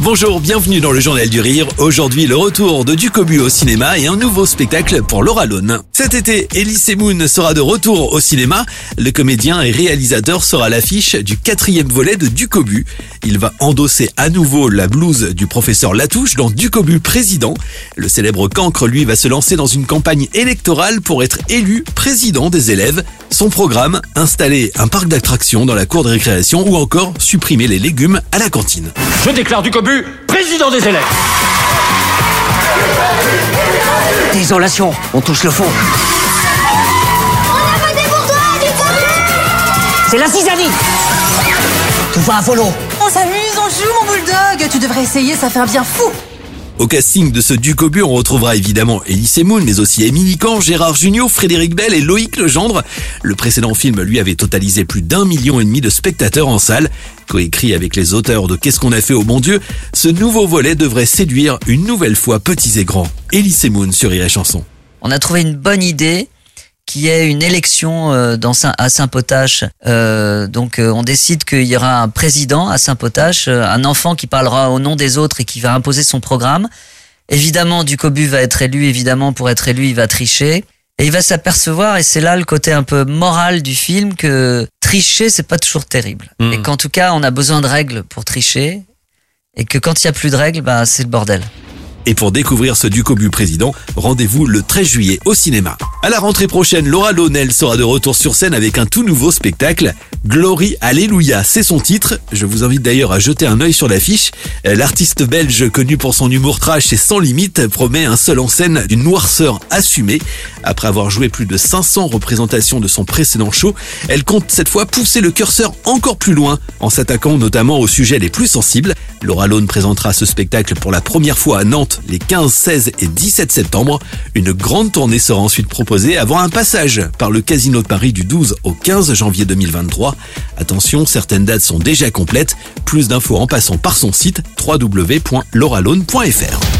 Bonjour, bienvenue dans le Journal du Rire. Aujourd'hui, le retour de Ducobu au cinéma et un nouveau spectacle pour Laura Lone. Cet été, Elise Moon sera de retour au cinéma. Le comédien et réalisateur sera l'affiche du quatrième volet de Ducobu. Il va endosser à nouveau la blouse du professeur Latouche dans Ducobu président. Le célèbre cancre, lui, va se lancer dans une campagne électorale pour être élu président des élèves. Son programme, installer un parc d'attractions dans la cour de récréation ou encore supprimer les légumes à la cantine. Je déclare Ducobu président des élèves. Désolation, on touche le fond. C'est la cisanie Tout va à volo On s'amuse, on joue mon bulldog Tu devrais essayer, ça fait un bien fou Au casting de ce Ducobu, on retrouvera évidemment Elise Moon, mais aussi Émilie Kahn, Gérard Jugnot, Frédéric Bell et Loïc Legendre. Le précédent film lui avait totalisé plus d'un million et demi de spectateurs en salle. Coécrit avec les auteurs de Qu'est-ce qu'on a fait au bon Dieu, ce nouveau volet devrait séduire une nouvelle fois petits et grands. Elise Moon sur Iré Chanson. On a trouvé une bonne idée qui est une élection euh, dans Saint, à Saint-Potache. Euh, donc euh, on décide qu'il y aura un président à Saint-Potache, euh, un enfant qui parlera au nom des autres et qui va imposer son programme. Évidemment, Ducobu va être élu, évidemment, pour être élu, il va tricher. Et il va s'apercevoir, et c'est là le côté un peu moral du film, que tricher, c'est pas toujours terrible. Mhm. Et qu'en tout cas, on a besoin de règles pour tricher. Et que quand il y a plus de règles, bah, c'est le bordel. Et pour découvrir ce Ducobu président, rendez-vous le 13 juillet au cinéma. À la rentrée prochaine, Laura Lonel sera de retour sur scène avec un tout nouveau spectacle. Glory Alléluia, c'est son titre. Je vous invite d'ailleurs à jeter un œil sur l'affiche. Euh, L'artiste belge connu pour son humour trash et sans limite promet un seul en scène d'une noirceur assumée. Après avoir joué plus de 500 représentations de son précédent show, elle compte cette fois pousser le curseur encore plus loin en s'attaquant notamment aux sujets les plus sensibles. Laura Lone présentera ce spectacle pour la première fois à Nantes les 15, 16 et 17 septembre. Une grande tournée sera ensuite proposée avant un passage par le Casino de Paris du 12 au 15 janvier 2023. Attention, certaines dates sont déjà complètes. Plus d'infos en passant par son site www.lauralone.fr.